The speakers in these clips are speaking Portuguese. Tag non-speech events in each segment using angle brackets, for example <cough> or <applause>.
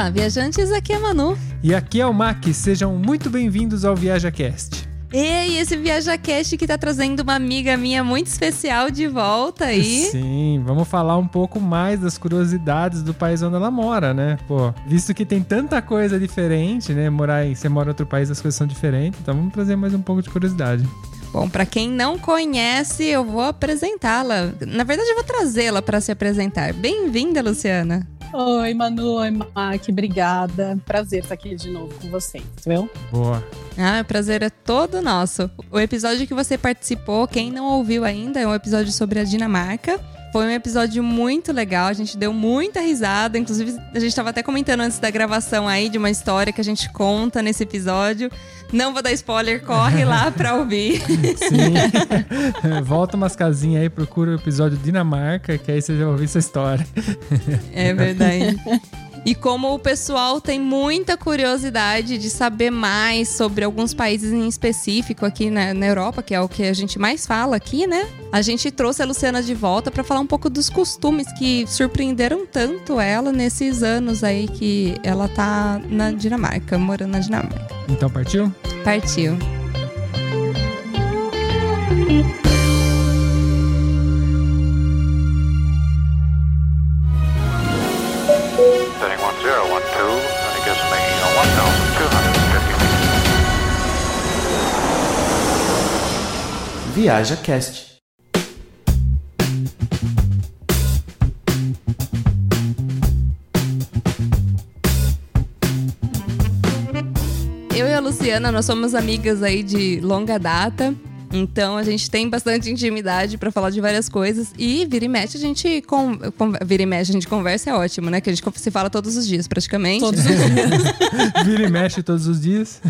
Olá, viajantes, aqui é a Manu. E aqui é o Mac, sejam muito bem-vindos ao ViajaCast. E esse ViajaCast que tá trazendo uma amiga minha muito especial de volta aí. Sim, vamos falar um pouco mais das curiosidades do país onde ela mora, né? Pô, visto que tem tanta coisa diferente, né? Morar em, você mora em outro país, as coisas são diferentes, então vamos trazer mais um pouco de curiosidade. Bom, para quem não conhece, eu vou apresentá-la. Na verdade, eu vou trazê-la para se apresentar. Bem-vinda, Luciana. Oi, Manu, oi, Mac, obrigada. Prazer estar aqui de novo com vocês, viu? Boa. Ah, o prazer é todo nosso. O episódio que você participou, quem não ouviu ainda, é um episódio sobre a Dinamarca. Foi um episódio muito legal, a gente deu muita risada. Inclusive, a gente estava até comentando antes da gravação aí de uma história que a gente conta nesse episódio. Não vou dar spoiler, corre lá pra ouvir. Sim. <laughs> Volta umas casinhas aí, procura o episódio Dinamarca, que aí você já ouviu essa história. É verdade. E como o pessoal tem muita curiosidade de saber mais sobre alguns países em específico aqui na, na, Europa, que é o que a gente mais fala aqui, né? A gente trouxe a Luciana de volta para falar um pouco dos costumes que surpreenderam tanto ela nesses anos aí que ela tá na Dinamarca, morando na Dinamarca. Então partiu? Partiu. Viaja Cast. Eu e a Luciana, nós somos amigas aí de longa data. Então a gente tem bastante intimidade para falar de várias coisas. E vira e mexe a gente. Com, com, vira e mexe a gente conversa, é ótimo, né? Que a gente se fala todos os dias, praticamente. Todos os dias. <laughs> vira e mexe todos os dias.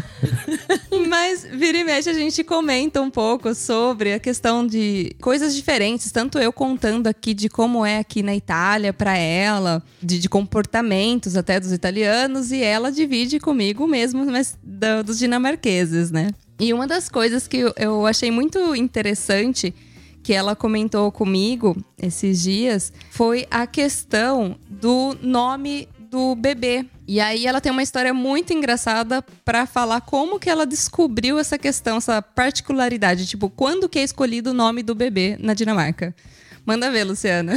Mas vira e mexe a gente comenta um pouco sobre a questão de coisas diferentes. Tanto eu contando aqui de como é aqui na Itália para ela, de, de, comportamentos até dos italianos, e ela divide comigo mesmo, mas do, dos dinamarqueses, né? E uma das coisas que eu achei muito interessante que ela comentou comigo esses dias foi a questão do nome do bebê. E aí ela tem uma história muito engraçada para falar como que ela descobriu essa questão, essa particularidade, tipo, quando que é escolhido o nome do bebê na Dinamarca. Manda ver, Luciana.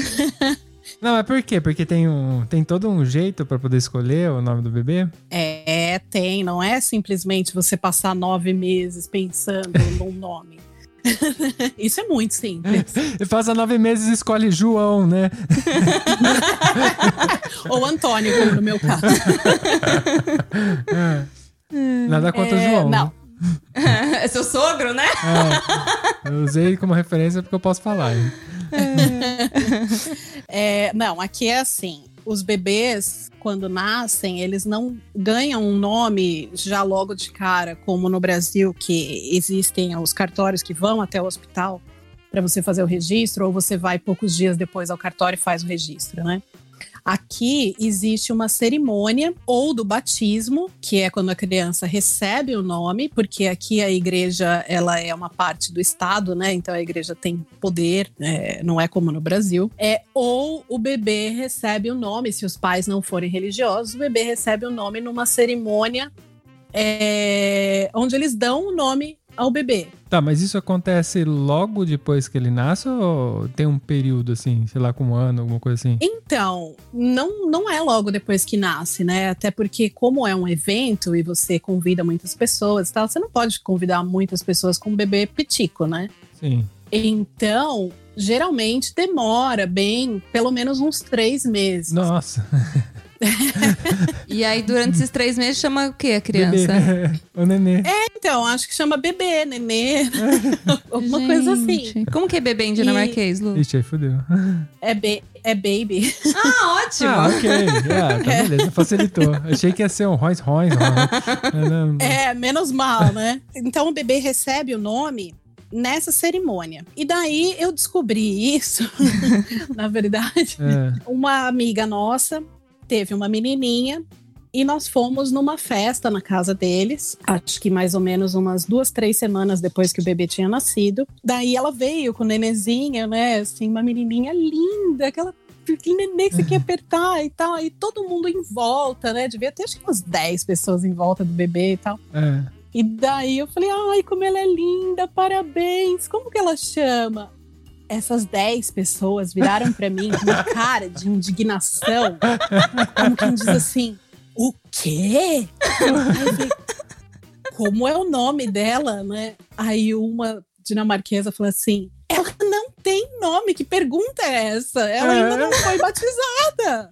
<laughs> Não, é por quê? Porque tem, um, tem todo um jeito para poder escolher o nome do bebê? É, tem. Não é simplesmente você passar nove meses pensando num nome. <laughs> Isso é muito simples. <laughs> E passa nove meses e escolhe João, né? <laughs> Ou Antônio, como no meu caso. Nada contra é, João. Não. Né? É seu sogro, né? É. Eu usei como referência porque eu posso falar. É, não, aqui é assim: os bebês, quando nascem, eles não ganham um nome já logo de cara, como no Brasil, que existem os cartórios que vão até o hospital para você fazer o registro, ou você vai poucos dias depois ao cartório e faz o registro, né? Aqui existe uma cerimônia ou do batismo, que é quando a criança recebe o nome, porque aqui a igreja ela é uma parte do Estado, né? Então a igreja tem poder, é, não é como no Brasil. É ou o bebê recebe o nome, se os pais não forem religiosos, o bebê recebe o nome numa cerimônia é, onde eles dão o nome ao bebê. Tá, mas isso acontece logo depois que ele nasce ou tem um período assim, sei lá, com um ano, alguma coisa assim? Então, não, não é logo depois que nasce, né? Até porque, como é um evento e você convida muitas pessoas e tal, você não pode convidar muitas pessoas com um bebê pitico, né? Sim. Então, geralmente demora bem pelo menos uns três meses. Nossa. <laughs> <laughs> e aí, durante esses três meses, chama o que a criança? Bebê. <laughs> O nenê. É, então, acho que chama bebê, nenê. <laughs> Alguma Gente. coisa assim. Como que é bebê em dinamarquês, Lu? Ixi, aí fodeu. É, be é baby. Ah, ótimo. Ah, ok. Ah, tá beleza, facilitou. Achei que ia ser um Royce Royce. É, menos mal, né? Então, o bebê recebe o nome nessa cerimônia. E daí eu descobri isso, na verdade. É. Uma amiga nossa teve uma menininha e nós fomos numa festa na casa deles, acho que mais ou menos umas duas, três semanas depois que o bebê tinha nascido. Daí ela veio com o nenezinha, né? Assim, uma menininha linda, aquela porque neném você quer <laughs> apertar e tal. E todo mundo em volta, né? Devia ter acho que umas 10 pessoas em volta do bebê e tal. É. E daí eu falei, ai, como ela é linda, parabéns. Como que ela chama? Essas 10 pessoas viraram pra mim com uma cara de indignação. Como quem diz assim, o quê? Falei, como é o nome dela, né? Aí uma dinamarquesa falou assim, ela não tem nome, que pergunta é essa? Ela É. ainda não foi batizada.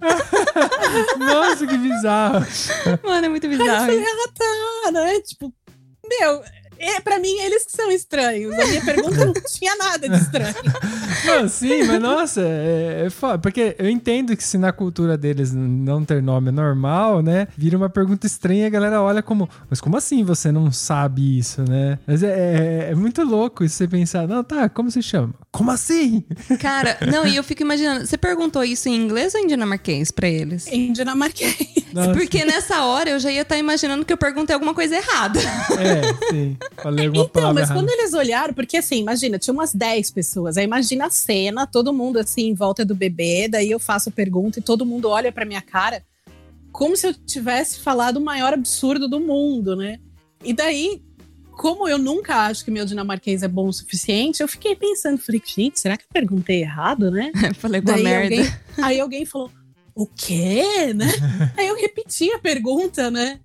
Nossa, que bizarro. Mano, é muito Aí eu bizarro. falei, ah, tá, né? Tipo, meu, é, pra mim eles que são estranhos. A minha pergunta não tinha nada de estranho. <laughs> Não, sim, mas nossa, é, é foda. Porque eu entendo que se na cultura deles não ter nome é normal, né? Vira uma pergunta estranha e a galera olha como, mas como assim você não sabe isso, né? Mas é, é- é muito louco isso você pensar, não, tá, como se chama? Como assim? <laughs> Cara, não, e eu fico imaginando, você perguntou isso em inglês ou em dinamarquês pra eles? Em dinamarquês. Nossa, Porque nessa hora eu já ia estar imaginando que eu perguntei alguma coisa errada. É, sim. Falei alguma Então, mas errada. quando eles olharam, porque assim, imagina, tinha umas 10 pessoas. Aí imagina a cena, todo mundo assim em volta do bebê, daí eu faço a pergunta e todo mundo olha pra minha cara como se eu tivesse falado o maior absurdo do mundo, né? E daí, como eu nunca acho que meu dinamarquês é bom o suficiente, eu fiquei pensando, falei, gente, será que eu perguntei errado, né? <laughs> Falei com a Daí merda. alguém, aí alguém falou, o quê, né? <laughs> aí eu repeti a pergunta, né?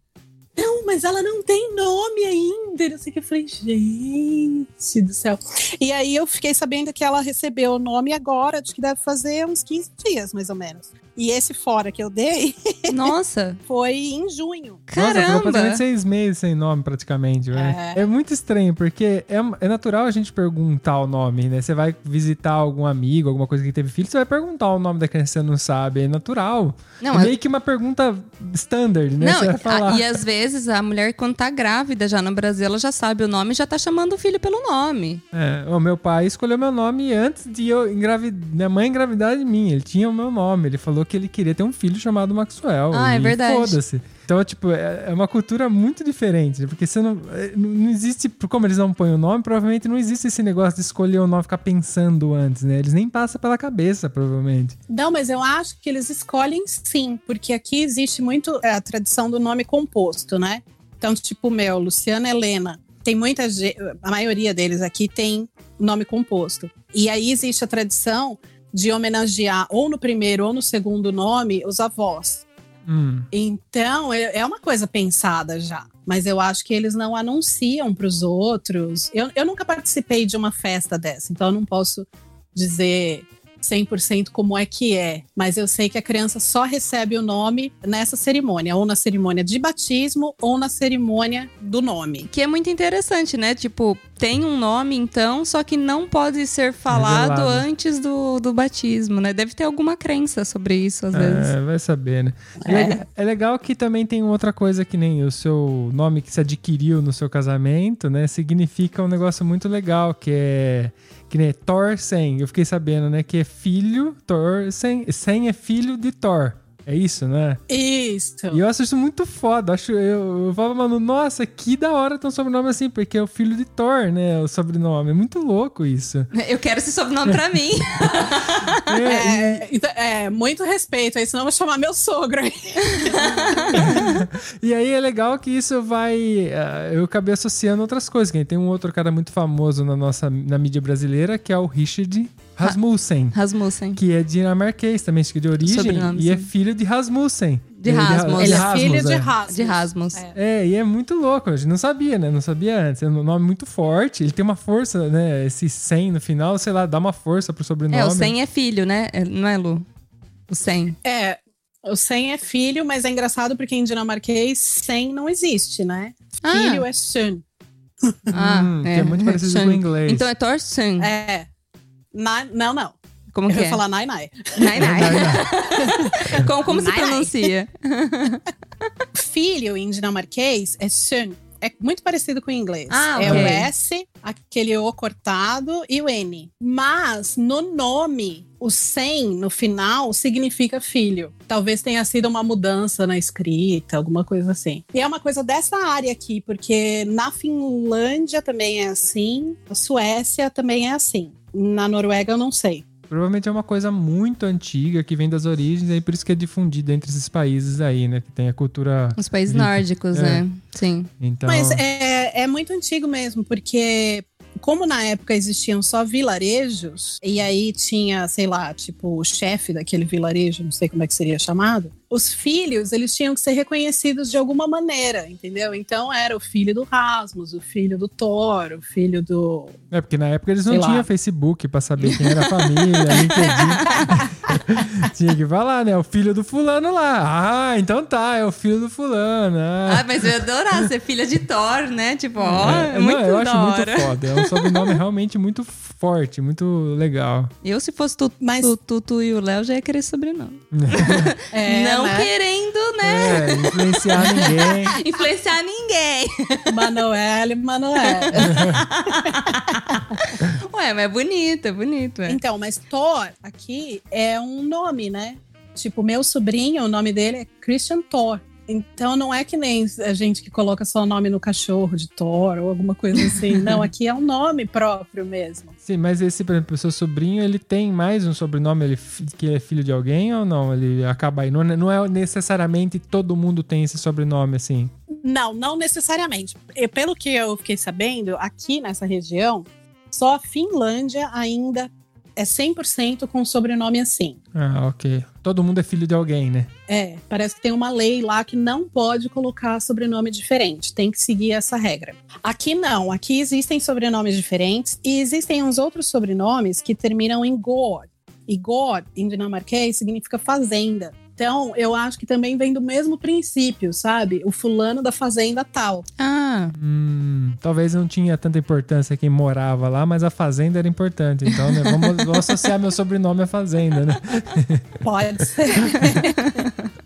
Não, mas ela não tem nome ainda. Não sei o que. Eu falei, gente do céu. E aí eu fiquei sabendo que ela recebeu o nome agora, acho que deve fazer uns 15 dias, mais ou menos. E esse fora que eu dei <laughs> Nossa, foi em junho. Nossa, caramba. praticamente seis meses sem nome, praticamente, velho. É. É. muito estranho, porque é, é natural a gente perguntar o nome, né? Você vai visitar algum amigo, alguma coisa que teve filho, você vai perguntar o nome da criança que você não sabe. É natural. Não, é a- meio que uma pergunta standard, né? Não, você vai falar. a- e às vezes a mulher, quando tá grávida já no Brasil, ela já sabe o nome e já tá chamando o filho pelo nome. É, o meu pai escolheu meu nome antes de eu engravidar. Minha mãe engravidar de mim. Ele tinha o meu nome. Ele falou que ele queria ter um filho chamado Maxwell. Ah, é verdade. Foda-se. Então, tipo, é é uma cultura muito diferente. né? Porque você não. é, Não não existe. Como eles não põem o nome, provavelmente não existe esse negócio de escolher o nome ficar pensando antes, né? Eles nem passam pela cabeça, provavelmente. Não, mas eu acho que eles escolhem sim, porque aqui existe muito é, a tradição do nome composto, né? Então, tipo, o meu, Luciana Helena. Tem muita gente, a maioria deles aqui tem nome composto. E aí existe a tradição de homenagear ou no primeiro ou no segundo nome os avós. Hum. Então, é é uma coisa pensada já. Mas eu acho que eles não anunciam para os outros. Eu, eu nunca participei de uma festa dessa, então eu não posso dizer 100% como é que é. Mas eu sei que a criança só recebe o nome nessa cerimônia, ou na cerimônia de batismo, ou na cerimônia do nome. Que é muito interessante, né? Tipo, tem um nome então, só que não pode ser falado Revelado. antes do, do batismo, né? Deve ter alguma crença sobre isso, às vezes. É, vai saber, né? É. É. é legal que também tem outra coisa que nem o seu nome que se adquiriu no seu casamento, né? Significa um negócio muito legal, que é que nem Thorsen. Eu fiquei sabendo, né? Que é filho, Thorsen. Sen é filho de Thor. É isso, né? Isso. E eu acho isso muito foda. Acho, eu, eu falo, mano, nossa, que da hora ter um sobrenome assim, porque é o filho de Thor, né? O sobrenome. É muito louco isso. <laughs> Eu quero esse sobrenome pra mim. <laughs> É, e- É, então, é, muito respeito, aí senão eu vou chamar meu sogro. <laughs> E aí é legal que isso vai. eh, eu acabei associando outras coisas. Tem um outro cara muito famoso na nossa na mídia brasileira, que é o Richard Rasmussen. Rasmussen. Que é dinamarquês também, acho que de origem. Sobrenome, e é filho de Rasmussen. De Ele Rasmus. Ele é filho de é. Rasmus. De Rasmus. É. É, e é muito louco. A gente não sabia, né? Não sabia antes. É um nome muito forte. Ele tem uma força, né? Esse 100 no final, sei lá, dá uma força pro sobrenome. É, o Sen é filho, né? É, Não é, Lu? O Sen. É, o Sen é filho, mas é engraçado porque em dinamarquês Sen não existe, né? Ah. Filho é Sun. Ah, Hum, que é muito parecido Sen. com o inglês. Então é Thorsen. É. Não, não. Como Eu que ia é? falar Nai Nai. Nai, nai. <laughs> como como se Nai, nai. pronuncia? <laughs> Filho em dinamarquês é Sun. É muito parecido com o inglês. Ah, É ok. o S, aquele O cortado e o N. Mas no nome, o Sen no final significa filho. Talvez tenha sido uma mudança na escrita, alguma coisa assim. E é uma coisa dessa área aqui, porque na Finlândia também é assim, na Suécia também é assim. Na Noruega eu não sei. Provavelmente é uma coisa muito antiga que vem das origens, e por isso que é difundida entre esses países aí, né? Que tem a cultura. Os países nórdicos, É. né? Sim. Então, Mas é, é muito antigo mesmo, porque como na época existiam só vilarejos, e aí tinha, sei lá, tipo, o chefe daquele vilarejo, não sei como é que seria chamado, os filhos, eles tinham que ser reconhecidos de alguma maneira, entendeu? Então era o filho do Rasmus, o filho do Thor, o filho do... É porque na época eles não tinham Facebook pra saber quem era a família, LinkedIn. <laughs> <laughs> Tinha que falar, né? O filho do fulano lá. Ah, então tá, é o filho do fulano. Ah. Ah, mas eu ia adorar ser filha de Thor, né? Tipo, ó, é, não, muito eu acho muito foda. É um sobrenome <laughs> realmente muito forte, muito legal. Eu, se fosse tu, Mas- tu, tu, tu e o Léo, já ia querer sobrenome. <laughs> É, não né? querendo, né? É, influenciar ninguém. Influenciar ninguém. Manoel e Manoel. Ué, mas é bonito, é bonito, é. Então, mas Thor aqui é um nome, né? Tipo, meu sobrinho, o nome dele é Christian Thor. Então não é que nem a gente que coloca só o nome no cachorro de Thor ou alguma coisa assim. <laughs> Não, aqui é um nome próprio mesmo. Sim, mas esse, por exemplo, o seu sobrinho, ele tem mais um sobrenome ele, que é filho de alguém ou não? Ele acaba aí. Não, é- não é necessariamente todo mundo tem esse sobrenome assim. Não, não necessariamente. E pelo que eu fiquei sabendo, aqui nessa região, só a Finlândia ainda é 100% com sobrenome assim. Ah, ok. Todo mundo é filho de alguém, né? É, parece que tem uma lei lá que não pode colocar sobrenome diferente, tem que seguir essa regra. Aqui não, aqui existem sobrenomes diferentes e existem uns outros sobrenomes que terminam em God. E God, em dinamarquês, significa fazenda. Então, eu acho que também vem do mesmo princípio, sabe? O fulano da fazenda tal. Ah, Hum, talvez não tinha tanta importância quem morava lá, mas a fazenda era importante. Então, né, vamos, vou <laughs> associar meu sobrenome à fazenda, né? Pode ser. <laughs>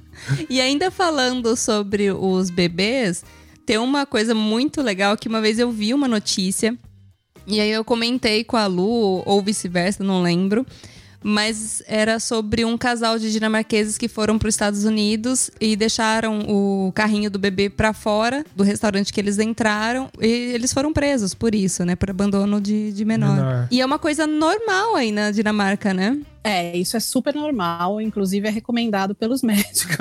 E ainda falando sobre os bebês, tem uma coisa muito legal que uma vez eu vi uma notícia e aí eu comentei com a Lu, ou vice-versa, não lembro. Mas era sobre um casal de dinamarqueses que foram para os Estados Unidos e deixaram o carrinho do bebê para fora do restaurante que eles entraram. E eles foram presos por isso, né? Por abandono de, de menor. Menor. E é uma coisa normal aí na Dinamarca, né? É, isso é super normal, inclusive é recomendado pelos <laughs> médicos.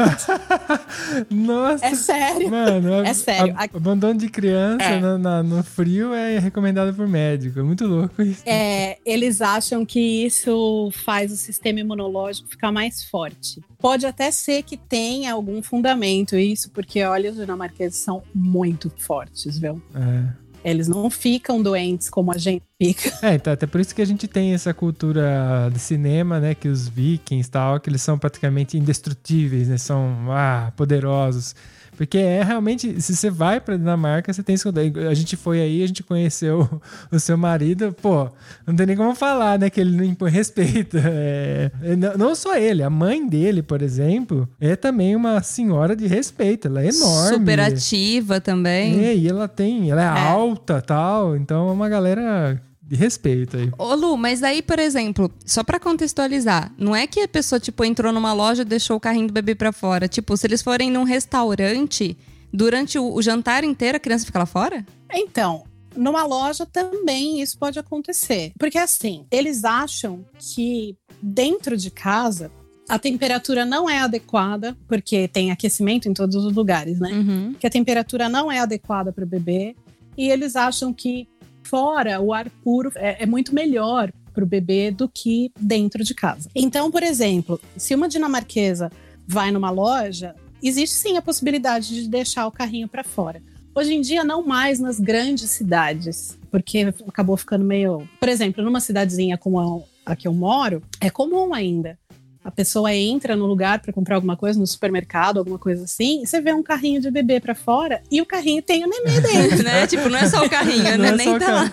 <laughs> Nossa! É sério. Mano, É sério. a- abandono de criança É. na- no frio é recomendado por médico. É muito louco isso. É, eles acham que isso faz o sistema imunológico ficar mais forte. Pode até ser que tenha algum fundamento isso, porque olha, os dinamarqueses são muito fortes, viu? É. Eles não ficam doentes como a gente fica. <laughs> É, então, até por isso que a gente tem essa cultura de cinema, né? Que os vikings tal, que eles são praticamente indestrutíveis, né? São, ah, poderosos. Porque é realmente, se você vai pra Dinamarca, você tem isso. A gente foi aí, a gente conheceu <laughs> o, seu marido, pô, não tem nem como falar, né? Que ele não impõe respeito. <laughs> É, é, não, só ele, a mãe dele, por exemplo, é também uma senhora de respeito. Ela é enorme. Super ativa também. É, e ela tem, ela é, alta tal, então é uma galera de respeito aí. Ô Lu, mas aí, por exemplo, só pra contextualizar, não é que a pessoa, tipo, entrou numa loja e deixou o carrinho do bebê pra fora. Tipo, se eles forem num restaurante, durante o, o jantar inteiro, a criança fica lá fora? Então, numa loja também isso pode acontecer. Porque assim, eles acham que dentro de casa a temperatura não é adequada, porque tem aquecimento em todos os lugares, né? Uhum. que a temperatura não é adequada para o bebê e eles acham que fora o ar puro é, é muito melhor para o bebê do que dentro de casa. Então, por exemplo, se uma dinamarquesa vai numa loja, existe sim a possibilidade de deixar o carrinho para fora. Hoje em dia, não mais nas grandes cidades, porque acabou ficando meio. Por exemplo, numa cidadezinha como a, a que eu moro, é comum ainda. A pessoa entra no lugar para comprar alguma coisa, no supermercado, alguma coisa assim, e você vê um carrinho de bebê para fora e o carrinho tem o neném <laughs> dentro. né? Tipo, não é só o carrinho, Não né? é Nem só o tá lá.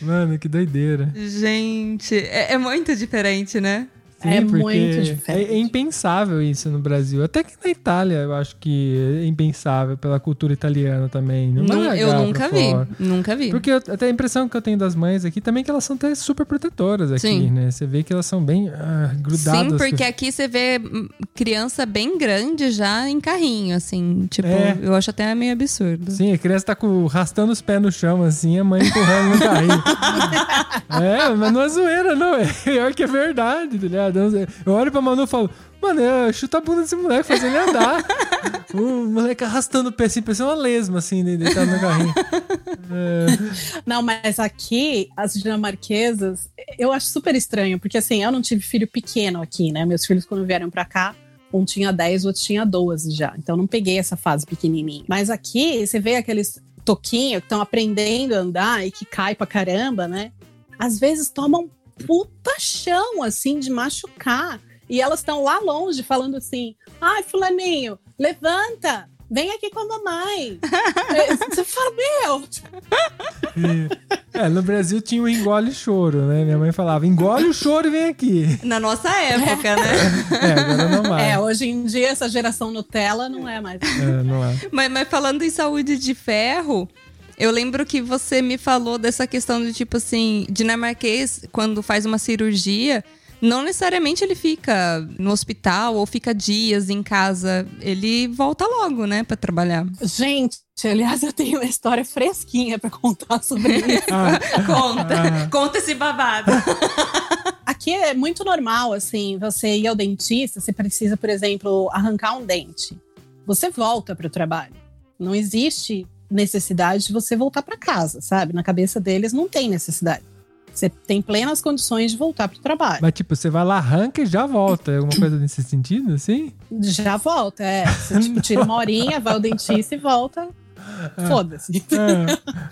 Mano, que doideira. Gente, é, é muito diferente, né? É muito diferente. É, é impensável isso no Brasil. Até que na Itália eu acho que é impensável pela cultura italiana também. Não Não, eu nunca vi. fora. Nunca vi. Porque eu- até a impressão que eu tenho das mães aqui também é que elas são até super protetoras aqui, Sim. né? Você vê que elas são bem ah, grudadas. Sim, porque aqui você vê criança bem grande já em carrinho, assim. Tipo, É. eu acho até meio absurdo. Sim, a criança tá com, arrastando os pés no chão, assim, a mãe empurrando no carrinho. <laughs> é, mas não é zoeira, não. É pior que é verdade, tá ligado? Eu olho pra Manu e falo, mano, chuta a bunda desse moleque, faz ele andar. <laughs> o moleque arrastando o pé assim, parecia uma lesma, assim, de- deitado no carrinho. É, Não, mas aqui, as dinamarquesas, eu acho super estranho, porque assim, eu não tive filho pequeno aqui, né? Meus filhos, quando vieram pra cá, um tinha 10, o outro tinha 12 já. Então, não peguei essa fase pequenininha. Mas aqui, você vê aqueles toquinhos que estão aprendendo a andar e que cai pra caramba, né? Às vezes tomam puta chão, assim, de machucar. E elas estão lá longe falando assim: ai, Fulaninho, levanta, vem aqui com a mamãe. <laughs> É, Você fala, meu, é, no Brasil tinha o engole choro, né? Minha mãe falava, engole o choro e vem aqui. Na nossa época, né? É, agora não mais. É, hoje em dia essa geração Nutella não é mais. É, não é. Mas, mas falando em saúde de ferro, eu lembro que você me falou dessa questão de tipo assim, dinamarquês, quando faz uma cirurgia, não necessariamente ele fica no hospital ou fica dias em casa. Ele volta logo, né, pra trabalhar. Gente, aliás, eu tenho uma história fresquinha pra contar sobre isso. <laughs> Ah, Conta, Ah. conta esse babado. <laughs> Aqui é muito normal, assim, você ir ao dentista, você precisa, por exemplo, arrancar um dente. Você volta pro trabalho. Não existe necessidade de você voltar para casa, sabe? Na cabeça deles não tem necessidade. Você tem plenas condições de voltar pro trabalho. mas tipo, você vai lá, arranca e já volta. É alguma coisa nesse sentido, assim? Já volta, é. Você tipo, tira uma horinha, vai ao dentista e volta. Foda-se. É.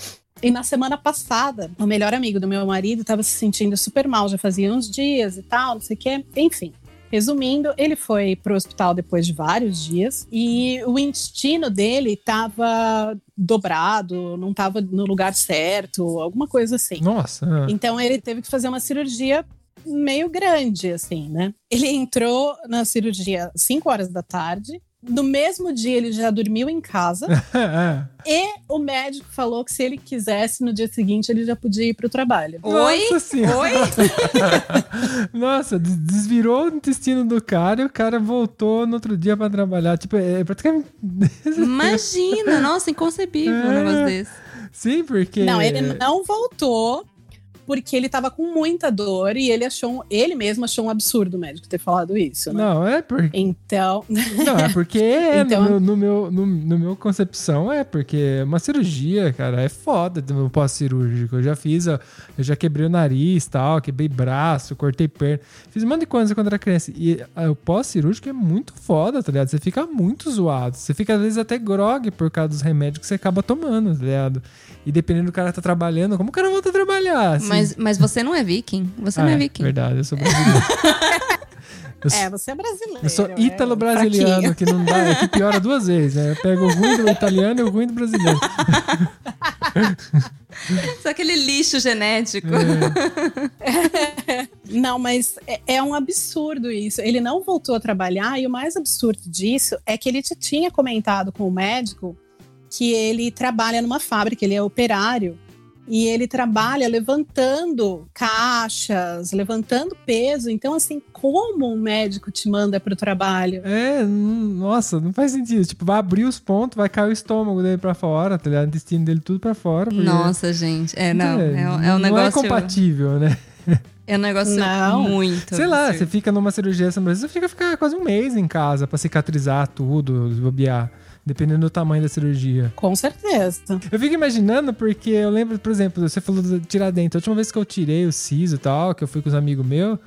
E na semana passada, o melhor amigo do meu marido estava se sentindo super mal, já fazia uns dias e tal, não sei o quê. Enfim. Resumindo, ele foi pro hospital depois de vários dias e o intestino dele estava dobrado, não estava no lugar certo, alguma coisa assim. Nossa. ah. Então ele teve que fazer uma cirurgia meio grande, assim, né? Ele entrou na cirurgia às 5 horas da tarde. No mesmo dia ele já dormiu em casa. <laughs> É. E o médico falou que se ele quisesse, no dia seguinte ele já podia ir para o trabalho. Oi? Nossa senhora. Oi? <laughs> Nossa, des- desvirou o intestino do cara e o cara voltou no outro dia pra trabalhar. Tipo, é praticamente. Imagina, nossa, inconcebível um É. negócio desse. Sim, porque. Não, ele não voltou porque ele estava com muita dor e ele achou, ele mesmo achou um absurdo o médico ter falado isso, né? Não, é porque. Então, <laughs> Não, é porque é, Então- no, meu, no, meu, no, no meu concepção é, porque uma cirurgia, cara, é foda do pós-cirúrgico. Eu já fiz, eu já quebrei o nariz tal, quebrei braço, cortei perna. Fiz um monte de coisa quando era criança. E ah, o pós-cirúrgico é muito foda, tá ligado? Você fica muito zoado. Você fica, às vezes, até grog por causa dos remédios que você acaba tomando, tá ligado? E dependendo do cara tá trabalhando, como o cara volta a trabalhar? assim? Mas, mas você não é viking. Você Ah, não é é, viking. verdade, eu sou <laughs> brasileiro. Eu é, você é brasileiro. eu sou é ítalo-brasiliano, fraquinho. que não dá, é que piora duas vezes, né? Eu pego o ruim do italiano e o ruim do brasileiro. <laughs> Só aquele lixo genético. É. Não, mas é, é um absurdo isso. Ele não voltou a trabalhar e o mais absurdo disso é que ele tinha comentado com o médico que ele trabalha numa fábrica, ele é operário e ele trabalha levantando caixas, levantando peso. Então, assim, como um médico te manda para o trabalho? É, hum, nossa, não faz sentido. Tipo, vai abrir os pontos, vai cair o estômago dele pra fora, tá ligado? O intestino dele tudo pra fora. porque- Nossa, gente. É, não. É, um- é um Não é negócio. compatível, né? É um negócio Não. muito. Sei lá, você fica numa cirurgia dessa, mas você fica ficar quase um mês em casa pra cicatrizar tudo, bobear. Dependendo do tamanho da cirurgia. Com certeza. Eu fico imaginando porque eu lembro, por exemplo, você falou de tirar dente. A última vez que eu tirei o siso e tal, que eu fui com os amigos meus,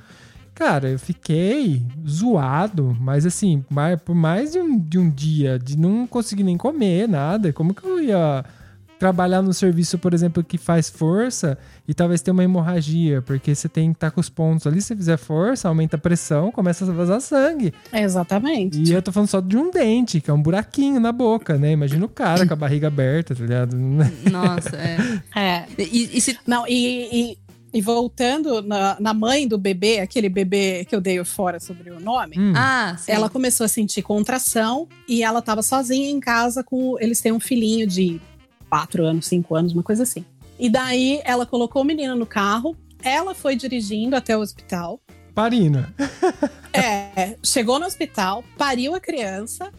cara, eu fiquei zoado, mas assim, por mais de um, de um dia, de não conseguir nem comer nada. Como que eu ia trabalhar no serviço, por exemplo, que faz força e talvez tenha uma hemorragia, porque você tem que estar com os pontos ali, se você fizer força, aumenta a pressão, começa a vazar sangue. Exatamente. E eu tô falando só de um dente, que é um buraquinho na boca, né? Imagina o cara com a barriga aberta, tá ligado? <laughs> Nossa, é. É. E, e se. Não, e, e E voltando na, na mãe do bebê, aquele bebê que eu dei fora sobre o nome, Hum. Ah, ela começou a sentir contração e ela estava sozinha em casa com. Eles têm um filhinho de quatro anos, cinco anos, uma coisa assim. E daí ela colocou o menino no carro, ela foi dirigindo até o hospital. Parina. <laughs> É, chegou no hospital, pariu a criança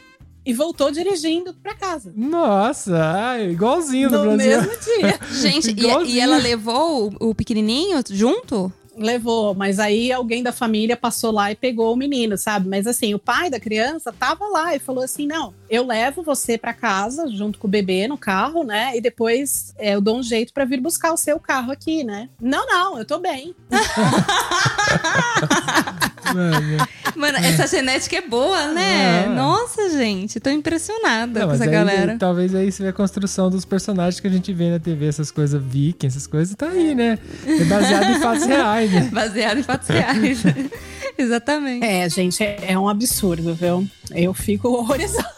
e voltou dirigindo para casa. Nossa, igualzinho no, No Brasil. mesmo dia. <laughs> Gente, e, e ela levou o, o pequenininho junto? Levou, mas aí alguém da família passou lá e pegou o menino, sabe? Mas assim, o pai da criança tava lá e falou assim: não, eu levo você para casa junto com o bebê no carro, né? E depois é, eu dou um jeito para vir buscar o seu carro aqui, né? Não, não, eu tô bem. <laughs> Mano. <laughs> Mano, essa genética é boa, né? É. Nossa, gente, tô impressionada Não, com essa aí, galera. Talvez aí você vê a construção dos personagens que a gente vê na TV, essas coisas viking, essas coisas, tá aí, né? É baseado em fatos reais, né? <laughs> Baseado em fatos reais. <laughs> Exatamente. É, gente, é, é um absurdo, viu? Eu fico horrorizada.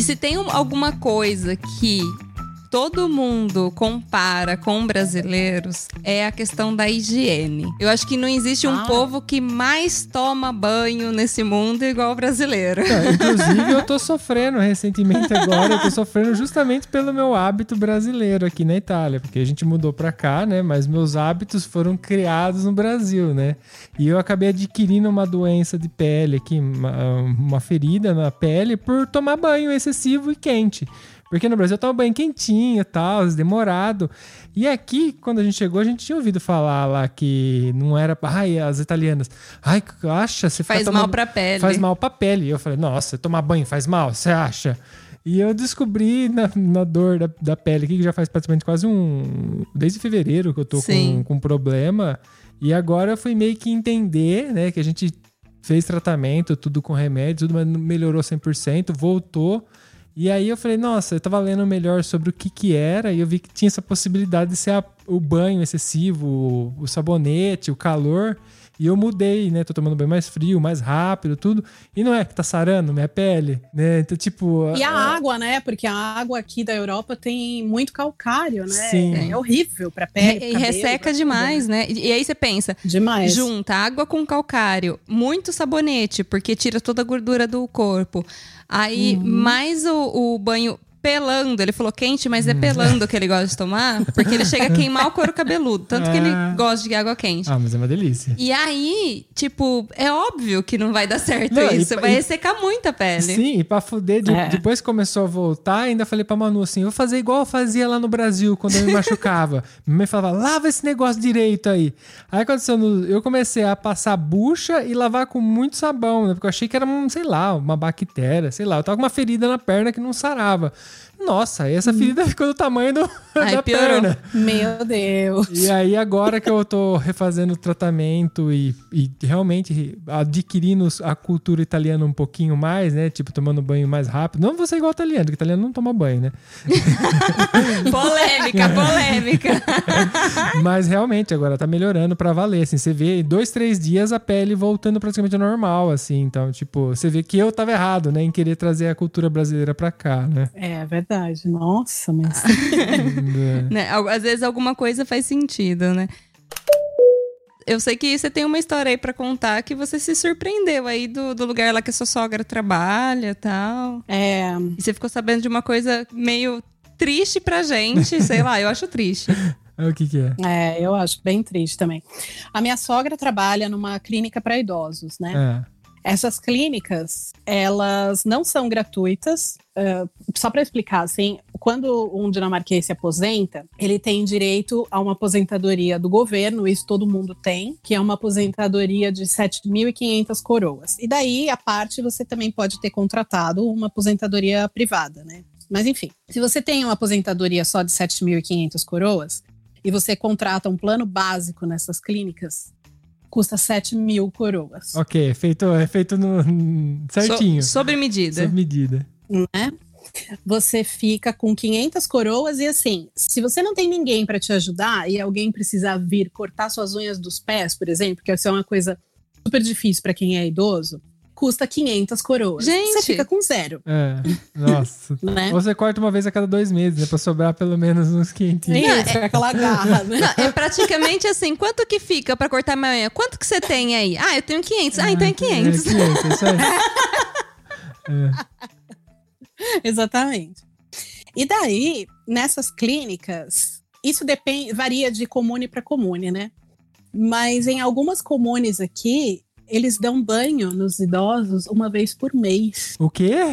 E, se tem um- alguma coisa que todo mundo compara com brasileiros, é a questão da higiene. Eu acho que não existe um Ah. povo que mais toma banho nesse mundo igual o brasileiro. Não, <laughs> inclusive, eu tô sofrendo recentemente agora, eu tô sofrendo justamente pelo meu hábito brasileiro aqui na Itália, porque a gente mudou pra cá, né? Mas meus hábitos foram criados no Brasil, né? E eu acabei adquirindo uma doença de pele aqui, uma, uma ferida na pele por tomar banho excessivo e quente. Porque no Brasil tomo banho quentinho e tal, demorado. E aqui, quando a gente chegou, a gente tinha ouvido falar lá que não era. Ai, as italianas. Ai, acha, você Faz tomando- mal pra pele. Faz mal pra pele. E eu falei, nossa, tomar banho faz mal, você acha? E eu descobri na, na dor da, da pele aqui, que já faz praticamente quase um. Desde fevereiro que eu tô Sim. com, com problema. E agora eu fui meio que entender, né, que a gente fez tratamento, tudo com remédio, tudo, mas não melhorou 100%, voltou. E aí eu falei, nossa, eu tava lendo melhor sobre o que que era e eu vi que tinha essa possibilidade de ser a- o banho excessivo, o, o sabonete, o calor. E eu mudei, né? Tô tomando banho mais frio, mais rápido, tudo. E não é que tá sarando minha pele, né? Então, tipo. E a ah, água, né? Porque a água aqui da Europa tem muito calcário, né? Sim. É horrível pra pele. E cabelo, resseca demais, né? E e aí você pensa, né? Demais. junta água com calcário, muito sabonete, porque tira toda a gordura do corpo. Aí, Uhum. mais o, o banho pelando. Ele falou quente, mas é pelando que ele gosta de tomar, porque ele chega a queimar o couro cabeludo. Tanto que ele Ah. gosta de água quente. Ah, mas é uma delícia. E aí, tipo, é óbvio que não vai dar certo Não, e isso. pa- vai e- ressecar muito a pele. Sim, e pra fuder, de- É. depois que começou a voltar, ainda falei pra Manu assim: eu vou fazer igual eu fazia lá no Brasil quando eu me machucava. <laughs> Minha mãe falava: lava esse negócio direito aí. Aí aconteceu, no- eu comecei a passar bucha e lavar com muito sabão, né? Porque eu achei que era, um, sei lá, uma bactéria, sei lá. Eu tava com uma ferida na perna que não sarava. Nossa, essa ferida ficou do tamanho do, <laughs> Aí da piorou. perna. Meu Deus. E aí, agora que eu tô refazendo o tratamento e, e realmente adquirindo a cultura italiana um pouquinho mais, né? Tipo, tomando banho mais rápido. Não vou ser igual italiano, porque italiano não toma banho, né? <laughs> Polêmica, polêmica. <laughs> Mas realmente agora tá melhorando pra valer. Assim, você vê em dois, três dias a pele voltando praticamente ao normal, assim. Então, tipo, você vê que eu tava errado, né? Em querer trazer a cultura brasileira pra cá, né? É verdade. Nossa, mas. <laughs> né? Al- Às vezes alguma coisa faz sentido, né? Eu sei que você tem uma história aí pra contar que você se surpreendeu aí do, do lugar lá que a sua sogra trabalha e tal. É, E você ficou sabendo de uma coisa meio triste pra gente, <laughs> sei lá, eu acho triste. o que que é? é, eu acho bem triste também. A minha sogra trabalha numa clínica para idosos, né? É. Essas clínicas, elas não são gratuitas. ah, só para explicar, assim, quando um dinamarquês se aposenta, ele tem direito a uma aposentadoria do governo, isso todo mundo tem, que é uma aposentadoria de 7.500 coroas. E daí, a parte, você também pode ter contratado uma aposentadoria privada, né? Mas enfim, se você tem uma aposentadoria só de 7.500 coroas e você contrata um plano básico nessas clínicas, custa 7 mil coroas. Ok, é feito, é feito no, certinho. So- sobre medida. Sob medida. né? Você fica com 500 coroas e assim, se você não tem ninguém para te ajudar e alguém precisar vir cortar suas unhas dos pés, por exemplo, que isso é uma coisa super difícil para quem é idoso, custa 500 coroas. Gente! Você fica com zero, É, nossa. <laughs> né? Você corta uma vez a cada dois meses, né? Pra sobrar pelo menos uns É quentinhos. isso, é <laughs> aquela garra, né? Não, é praticamente assim, quanto que fica pra cortar unha? Quanto que você tem aí? Ah, eu tenho 500. Ah, então é 500. É 500, isso aí. <laughs> Exatamente. E daí, nessas clínicas, isso depende, varia de comune para comune, né? Mas em algumas comunes aqui, eles dão banho nos idosos uma vez por mês. O quê? <laughs>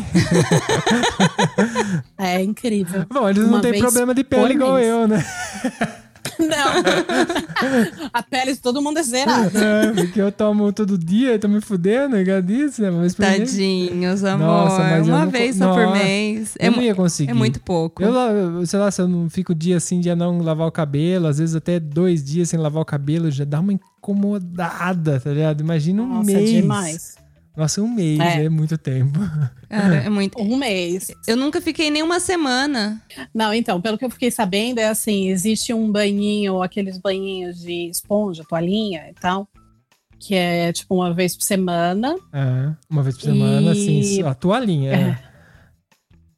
É incrível. Bom, eles não Uma têm vez problema de pele igual mês. eu, né? <laughs> <laughs> Não. A pele de todo mundo é zerada. É, porque eu tomo todo dia e tô me fudendo, é disso, né? Mês. Tadinhos, amor. Nossa, mas eu uma vez só por mês. É, Eu mu- não ia conseguir. é muito pouco. Eu, eu, sei lá, se eu não fico dia assim, dia não lavar o cabelo, às vezes até dois dias sem lavar o cabelo, já dá uma incomodada, tá ligado? Imagina um Nossa, é mês. demais. Nossa, um mês é, É. muito tempo. <laughs> Cara, é muito. Um mês. Eu nunca fiquei nem uma semana. Não, então, pelo que eu fiquei sabendo, é assim: existe um banhinho, aqueles banhinhos de esponja, toalhinha e tal, que é tipo uma vez por semana. É, uma vez por semana, E- assim, a toalhinha. É.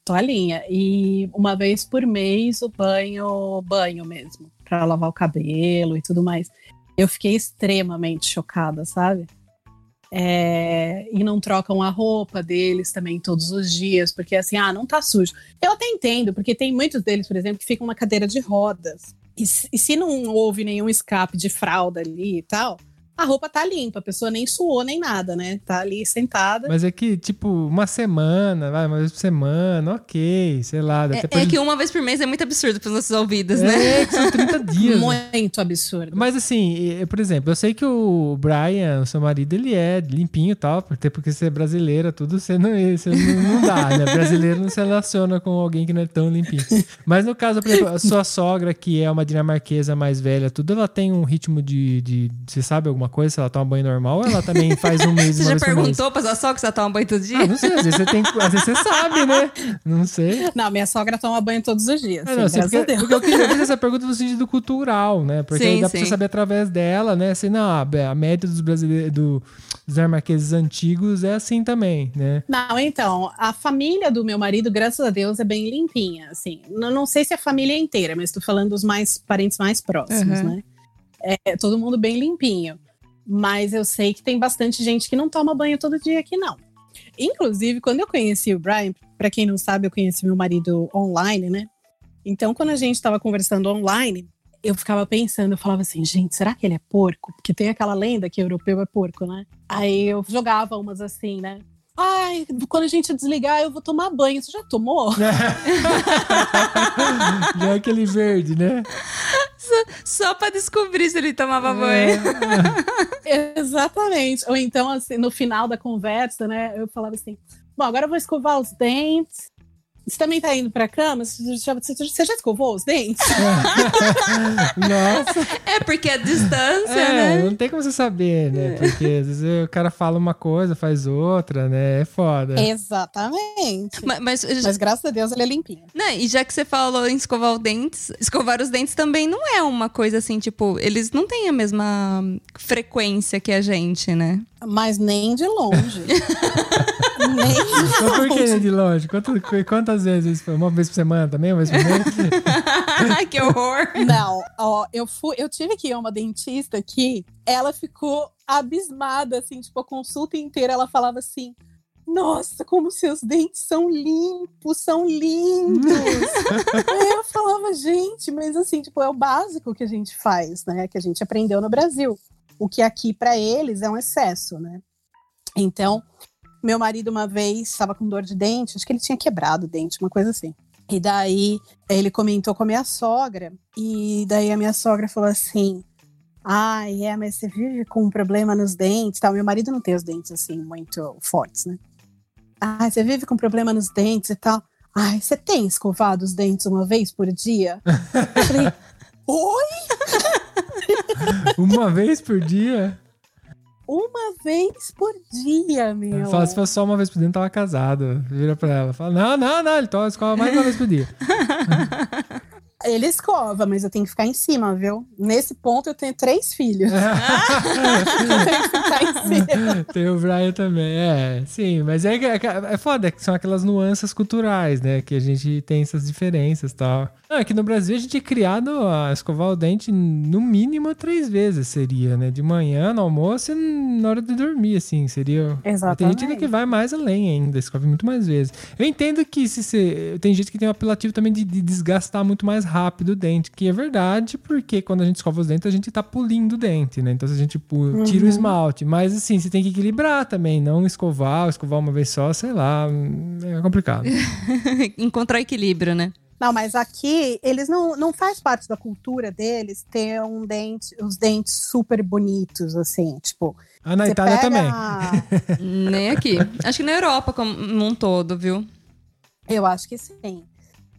Toalhinha. E uma vez por mês o banho, banho mesmo, pra lavar o cabelo e tudo mais. Eu fiquei extremamente chocada, sabe? É, e não trocam a roupa deles também todos os dias, porque assim, ah, não tá sujo. Eu até entendo, porque tem muitos deles, por exemplo, que ficam na cadeira de rodas. E, e se não houve nenhum escape de fralda ali e tal, a roupa tá limpa, a pessoa nem suou nem nada, né? Tá ali sentada. Mas é que, tipo, uma semana, vai, uma vez por semana, ok, sei lá. É, é que uma vez por mês é muito absurdo pros nossos ouvidos, né? É, que são 30 <laughs> dias. né? Muito absurdo. Mas assim, por exemplo, eu sei que o Brian, o seu marido, ele é limpinho e tal, até porque você é brasileira, tudo você não, você não, não dá, né? <laughs> Brasileiro não se relaciona com alguém que não é tão limpinho. Mas no caso, por exemplo, a sua sogra, que é uma dinamarquesa mais velha, tudo, ela tem um ritmo de. de você sabe alguma coisa? Se ela toma banho normal ou ela também faz um mês <laughs> Você já perguntou pra sua sogra que você toma banho todo dia? Ah, não sei, às vezes você tem. Às vezes você sabe, né? Não sei. Não, minha sogra toma banho todos os dias. É, sim, não, assim, a porque, porque eu queria fazer <laughs> essa pergunta no sentido cultural, né? Porque Sim, aí dá pra sim. você saber através dela, né? Assim, não, a, a média dos brasileiros, do, dos dinamarqueses antigos é assim também, né? Não, então, a família do meu marido, graças a Deus, é bem limpinha, assim. Não, não sei se a família é inteira, mas tô falando dos mais parentes mais próximos, Uhum. né? É todo mundo bem limpinho. Mas eu sei que tem bastante gente que não toma banho todo dia aqui, não. Inclusive, quando eu conheci o Brian, pra quem não sabe, eu conheci meu marido online, né? Então, quando a gente tava conversando online, eu ficava pensando, eu falava assim, gente, será que ele é porco? Porque tem aquela lenda que europeu é porco, né? Aí eu jogava umas assim, né? Ai, quando a gente desligar, eu vou tomar banho. Você já tomou? <laughs> Já é aquele verde, né? Só pra descobrir se ele tomava É. banho. <laughs> Exatamente. Ou então, assim, no final da conversa, né? Eu falava assim: bom, agora eu vou escovar os dentes. Você também tá indo pra cama? Você já, você já escovou os dentes? <laughs> Nossa. É porque a distância, É, né? não tem como você saber, né? Porque às vezes o cara fala uma coisa, faz outra, né? É foda. Exatamente. Ma- Mas, Mas graças a Deus ele é limpinho. né, e já que você falou em escovar os dentes, escovar os dentes também não é uma coisa assim, tipo, eles não têm a mesma frequência que a gente, né? Mas nem de longe. <laughs> nem de Mas por que, longe. né, de longe? Quantas, quantas vezes? Uma vez por semana também? Uma vez por mês? <laughs> que horror! Não, ó, eu fui, eu tive que ir a uma dentista que ela ficou abismada, assim, tipo, a consulta inteira ela falava assim: Nossa, como seus dentes são limpos, são lindos. <laughs> Aí eu falava, gente, mas assim, tipo, é o básico que a gente faz, né? Que a gente aprendeu no Brasil. O que aqui para eles é um excesso, né? Então, meu marido uma vez estava com dor de dente, acho que ele tinha quebrado o dente, uma coisa assim. E daí ele comentou com a minha sogra, e daí a minha sogra falou assim: Ai, é, mas você vive com um problema nos dentes tal. Meu marido não tem os dentes assim muito fortes, né? Ai, você vive com problema nos dentes e tal. Ai, você tem escovado os dentes uma vez por dia? <laughs> Eu falei, oi? <laughs> Uma vez por dia? Uma vez por dia, meu. Fala, se fosse só uma vez por dia, não tava casado. Vira pra ela. Fala, não, não, não, ele toma escola mais uma vez por dia. <laughs> Ele escova, mas eu tenho que ficar em cima, viu? Nesse ponto eu tenho três filhos. eu tenho que ficar em cima. Tem o Brian também, é, sim, mas é, é, é foda, que são aquelas nuances culturais, né, que a gente tem essas diferenças e tal. Não, aqui no Brasil a gente é criado a escovar o dente no mínimo três vezes seria, né, de manhã, no almoço e na hora de dormir, assim, seria... Exatamente. Tem gente ainda que vai mais além ainda, escova muito mais vezes. Eu entendo que se você... Tem gente que tem um apelativo também de, de desgastar muito mais rápido o dente, que é verdade, porque quando a gente escova os dentes, a gente tá pulindo o dente, né, então se a gente pu- tira o Uhum. esmalte, mas assim, você tem que equilibrar também, não escovar, escovar uma vez só, sei lá, é complicado. <laughs> Encontrar equilíbrio, né? Não, mas aqui eles não, não faz parte da cultura deles ter um dente, os dentes super bonitos, assim, tipo. Ah, na Itália pega também. Nem aqui. Acho que na Europa como um todo, viu? Eu acho que sim.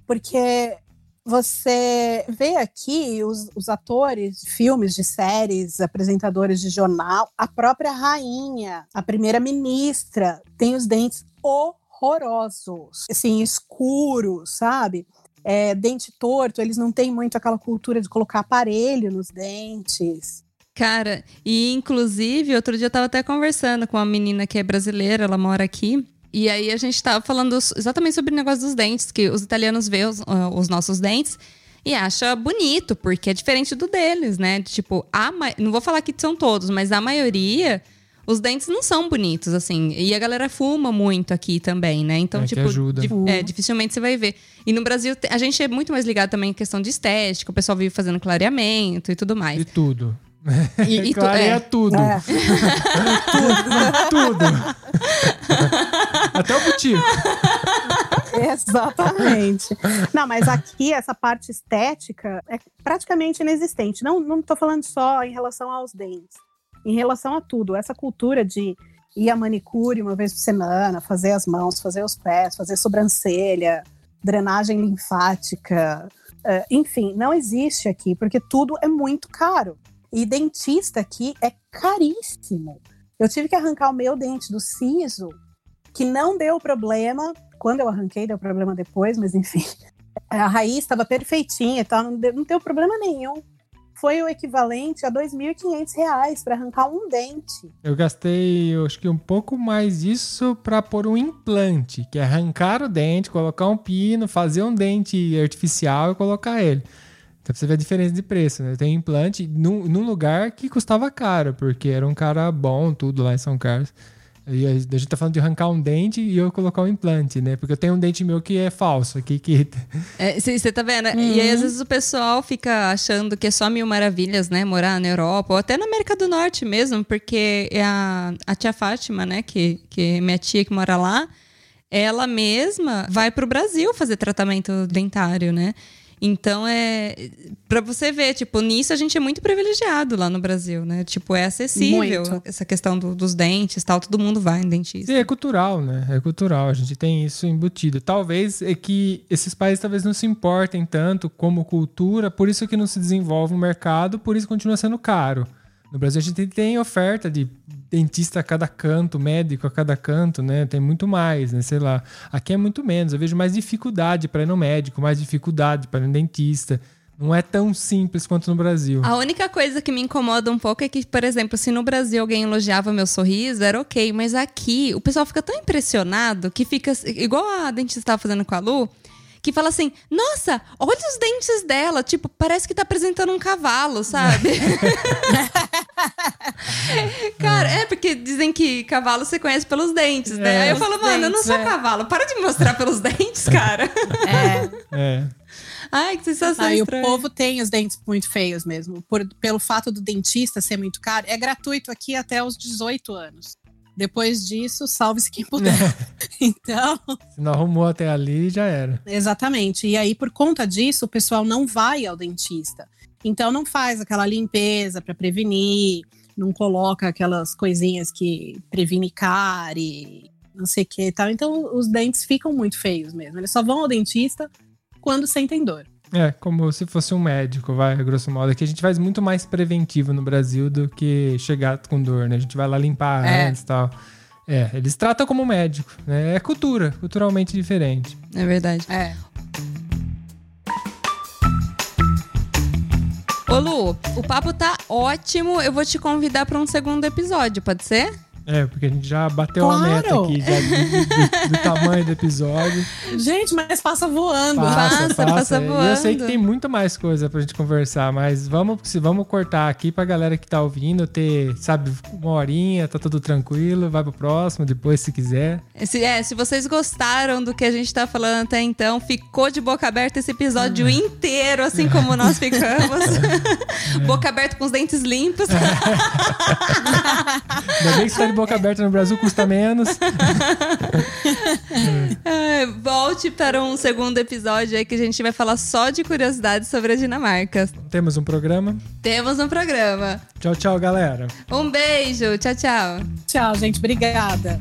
Porque você vê aqui os, os atores de filmes, de séries, apresentadores de jornal, a própria rainha, a primeira-ministra, tem os dentes horrorosos, assim, escuros, sabe? É, dente torto, eles não têm muito aquela cultura de colocar aparelho nos dentes. Cara, e inclusive, outro dia eu tava até conversando com uma menina que é brasileira, ela mora aqui. E aí a gente tava falando exatamente sobre o negócio dos dentes, que os italianos vê os, ah, os nossos dentes e acha bonito, porque é diferente do deles, né? Tipo, a não vou falar que são todos, mas a maioria, os dentes não são bonitos, assim. E a galera fuma muito aqui também, né? Então, É, tipo, ajuda. é, dificilmente você vai ver. E no Brasil, a gente é muito mais ligado também em questão de estética, o pessoal vive fazendo clareamento e tudo mais. De tudo. E, e <laughs> tu- Clareia é. tudo. É. Tudo. <laughs> Até o butico. Exatamente. Não, mas aqui essa parte estética é praticamente inexistente. Não, não tô falando só em relação aos dentes. Em relação a tudo. Essa cultura de ir a manicure uma vez por semana, fazer as mãos, fazer os pés, fazer sobrancelha, drenagem linfática, eh, enfim, não existe aqui, porque tudo é muito caro. E dentista aqui é caríssimo. Eu tive que arrancar o meu dente do siso, que não deu problema, quando eu arranquei, deu problema depois, mas enfim. <laughs> A raiz estava perfeitinha e tal, não deu, não deu problema nenhum. Foi o equivalente a 2.500 reais para arrancar um dente. Eu gastei, eu acho que um pouco mais disso pra pôr um implante, que é arrancar o dente, colocar um pino, fazer um dente artificial e colocar ele. Então você ver a diferença de preço, né? Tem implante num, num lugar que custava caro, porque era um cara bom, tudo lá em São Carlos. E a gente tá falando de arrancar um dente e eu colocar um implante, né? Porque eu tenho um dente meu que é falso aqui, que Você tá vendo? E aí, às vezes, o pessoal fica achando que é só mil maravilhas, né? Morar na Europa, ou até na América do Norte mesmo, porque é a, a tia Fátima, né? Que, que é minha tia que mora lá, ela mesma vai pro Brasil fazer tratamento dentário, né? Então é. Pra você ver, tipo, nisso a gente é muito privilegiado lá no Brasil, né? Tipo, é acessível Muito. essa questão do- dos dentes tal, todo mundo vai no dentista. Sim, é cultural, né? É cultural, a gente tem isso embutido. Talvez é que esses países talvez não se importem tanto como cultura, por isso que não se desenvolve um mercado, por isso continua sendo caro. No Brasil a gente tem oferta de dentista a cada canto, médico a cada canto, né? Tem muito mais, né? Sei lá. Aqui é muito menos. Eu vejo mais dificuldade para ir no médico, mais dificuldade para ir no dentista. Não é tão simples quanto no Brasil. A única coisa que me incomoda um pouco é que, por exemplo, se no Brasil alguém elogiava meu sorriso, era ok, mas aqui o pessoal fica tão impressionado que fica igual a dentista estava fazendo com a Lu. Que fala assim, nossa, olha os dentes dela. Tipo, parece que tá apresentando um cavalo, sabe? <laughs> Cara, é porque dizem que cavalo você conhece pelos dentes, né? É. Aí eu falo, mano, eu não dentes, sou é. cavalo. Para de me mostrar pelos <laughs> dentes, cara. É. É. Ai, que sensação Aí o estranha. povo tem os dentes muito feios mesmo. Por- pelo fato do dentista ser muito caro, é gratuito aqui até os 18 anos. Depois disso, salve-se quem puder. <laughs> então, Se não arrumou até ali, já era. exatamente. E aí, por conta disso, o pessoal não vai ao dentista. Então, não faz aquela limpeza para prevenir, não coloca aquelas coisinhas que previne cárie, não sei o que e tal. Então, os dentes ficam muito feios mesmo. Eles só vão ao dentista quando sentem dor. É, como se fosse um médico, vai, grosso modo. Aqui a gente faz muito mais preventivo no Brasil do que chegar com dor, né? A gente vai lá limpar É. antes e tal. É, eles tratam como médico, né? É cultura, culturalmente diferente. É verdade. É. Ô Lu, o papo tá ótimo. Eu vou te convidar para um segundo episódio, pode ser? É, porque a gente já bateu Claro. a meta aqui já do, do- do tamanho do episódio. Gente, mas passa voando. Passa, passa E eu sei que voando. tem muito mais coisa pra gente conversar, mas vamos, vamos cortar aqui pra galera que tá ouvindo ter, sabe, uma horinha, tá tudo tranquilo, vai pro próximo, depois se quiser. Se, é, se vocês gostaram do que a gente tá falando até então, ficou de boca aberta esse episódio inteiro, assim como nós <laughs> ficamos. boca aberta com os dentes limpos. <laughs> Ainda bem que você tá de boca aberta no Brasil, custa menos. <laughs> É, volte para um segundo episódio aí que a gente vai falar só de curiosidades sobre a Dinamarca. Temos um programa. Temos um programa. Tchau, tchau, galera. Um beijo, tchau, tchau. Tchau, gente. Obrigada.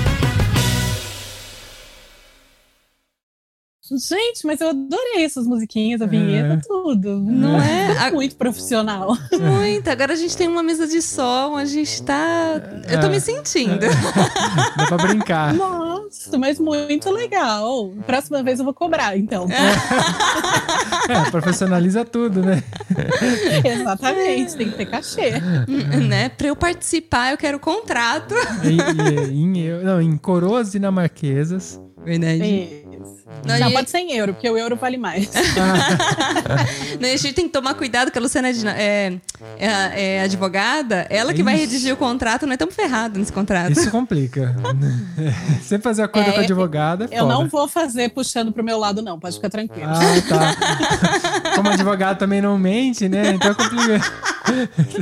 Gente, mas eu adorei essas musiquinhas, a vinheta, tudo. Não é? A- muito profissional. Muito. Agora a gente tem uma mesa de som, a gente tá. Eu tô me sentindo. Dá pra brincar. Nossa, mas muito legal. Próxima vez eu vou cobrar, então. É, profissionaliza tudo, né? Exatamente, tem que ter cachê. né? Pra eu participar, eu quero contrato. Em, em- em- não, em coroas dinamarquesas. Verdade. Isso. Não, Não, e- pode ser em euro, porque o euro vale mais. <laughs> Não, a gente tem que tomar cuidado que a Luciana é, é- é- é advogada, ela que vai Ixi. redigir o contrato, nós estamos ferrados nesse contrato. Isso complica. <laughs> Sempre fazer acordo É, com a advogada é Eu não vou fazer puxando pro meu lado, não. Pode ficar tranquilo. Ah, tá. <laughs> Como advogado também não mente, né? Então complica.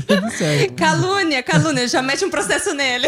Tudo certo. Calúnia, calúnia, já mete um processo nele.